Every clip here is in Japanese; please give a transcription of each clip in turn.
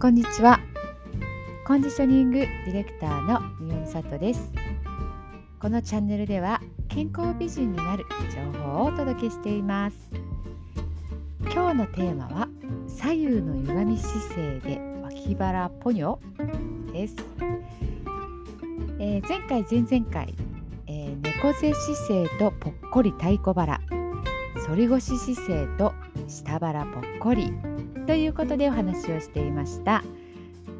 こんにちは。コンディショニングディレクターの三尾美里です。このチャンネルでは健康美人になる情報をお届けしています。今日のテーマは左右の歪み姿勢で脇腹ポニョです、えー、前回前々回、えー、猫背姿勢とぽっこり太鼓腹反り腰姿勢と下腹ぽっこりということでお話をしていました。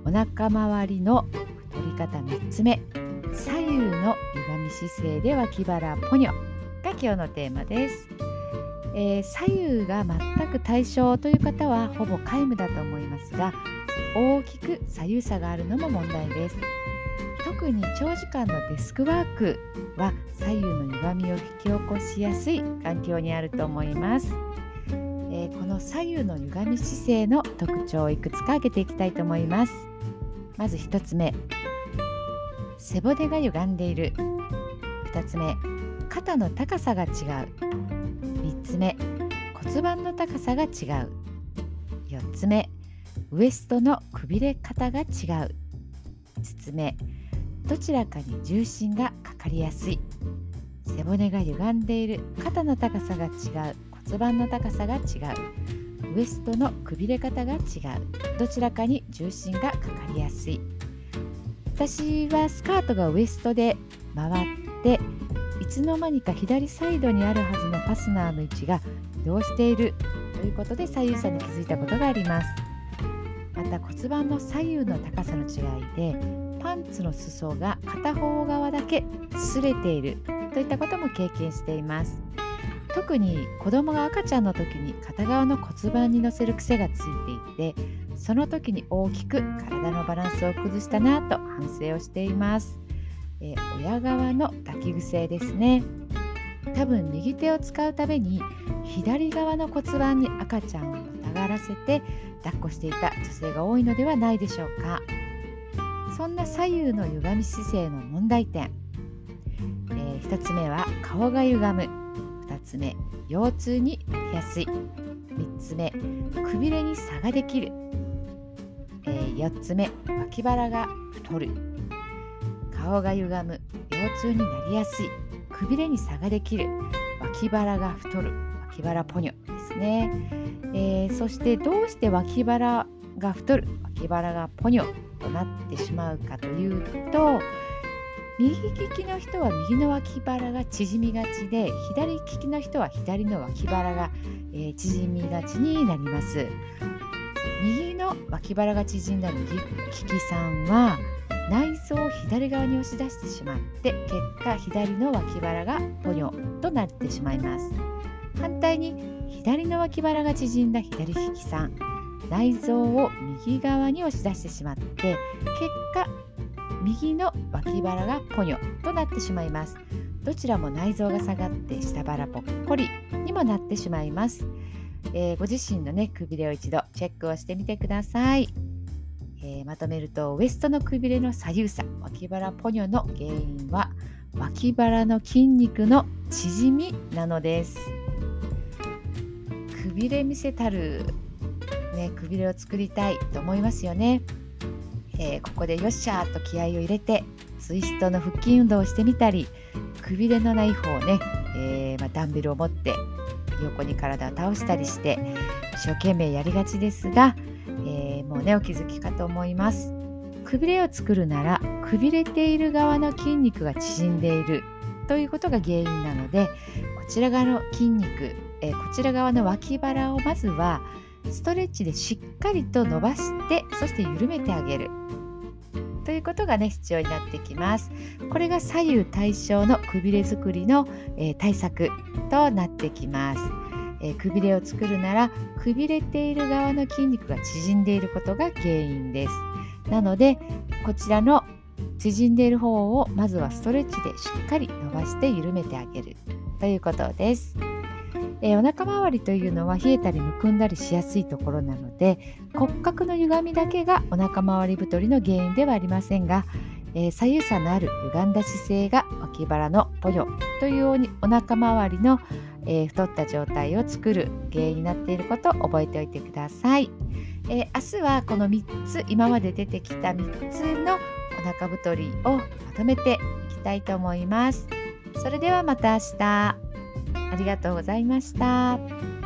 お腹周りの太り方3つ目。左右の歪み姿勢で脇腹ポニョが今日のテーマです、えー、左右が全く対称という方はほぼ皆無だと思いますが大きく左右差があるのも問題です。特に長時間のデスクワークは左右の歪みを引き起こしやすい環境にあると思います。えー、この左右の歪み姿勢の特徴をいくつか挙げていきたいと思います。まず1つ目背骨が歪んでいる。2つ目肩の高さが違う。3つ目骨盤の高さが違う。4つ目ウエストのくびれ方が違う。5つ目どちらかに重心がかかりやすい。背骨が歪んでいる。肩の高さが違う。骨盤の高さが違う。ウエストのくびれ方が違うどちらかに重心がかかりやすい。私はスカートがウエストで回っていつの間にか左サイドにあるはずのファスナーの位置が移動しているということで左右差に気づいたことがあります。また骨盤の左右の高さの違いでパンツの裾が片方側だけ擦れているといったことも経験しています。特に子供が赤ちゃんの時に片側の骨盤に乗せる癖がついていてその時に大きく体のバランスを崩したなと反省をしています、えー、親側の抱き癖ですね。多分右手を使うために左側の骨盤に赤ちゃんをたがらせて抱っこしていた女性が多いのではないでしょうか。そんな左右の歪み姿勢の問題点、えー、1つ目は顔が歪む。つ目腰痛になりやすい。3つ目くびれに差ができる、えー、4つ目脇腹が太る。顔が歪む。腰痛になりやすい。くびれに差ができる。脇腹が太る。脇腹ポニョですね、えー、そしてどうして脇腹が太る？脇腹がポニョとなってしまうかというと右利きの人は右の脇腹が縮みがちで左利きの人は左の脇腹が、えー、縮みがちになります。右の脇腹が縮んだ右利きさんは内臓を左側に押し出してしまって結果左の脇腹がポニョとなってしまいます。反対に左の脇腹が縮んだ左利きさん内臓を右側に押し出してしまって結果右の脇腹がポニョとなってしまいます。どちらも内臓が下がって下腹ぽっこりにもなってしまいます、えー、ご自身のねくびれを一度チェックをしてみてください、えー、まとめるとウエストのくびれの左右差脇腹ポニョの原因は脇腹の筋肉の縮みなのです。くびれ見せたるねくびれを作りたいと思いますよね。えー、ここでよっしゃーと気合を入れてツイストの腹筋運動をしてみたりくびれのない方をね、えー、まあ、ダンベルを持って横に体を倒したりして一生懸命やりがちですが、えー、もうねお気づきかと思います。くびれを作るならくびれている側の筋肉が縮んでいるということが原因なのでこちら側の筋肉、えこちら側の脇腹をまずはストレッチでしっかりと伸ばしてそして緩めてあげる。ということがね必要になってきます。これが左右対称のくびれ作りの、えー、対策となってきます。えー、くびれを作るならくびれている側の筋肉が縮んでいることが原因です。なのでこちらの縮んでいる方をまずはストレッチでしっかり伸ばして緩めてあげるということです。えー、お腹周りというのは冷えたりむくんだりしやすいところなので骨格の歪みだけがお腹周り太りの原因ではありませんが、えー、左右差のある歪んだ姿勢が脇腹のポヨというようにお腹周りの、えー、太った状態を作る原因になっていることを覚えておいてください。え明日はこの3つ今まで出てきた3つのお腹太りをまとめていきたいと思います。それではまた明日。ありがとうございました。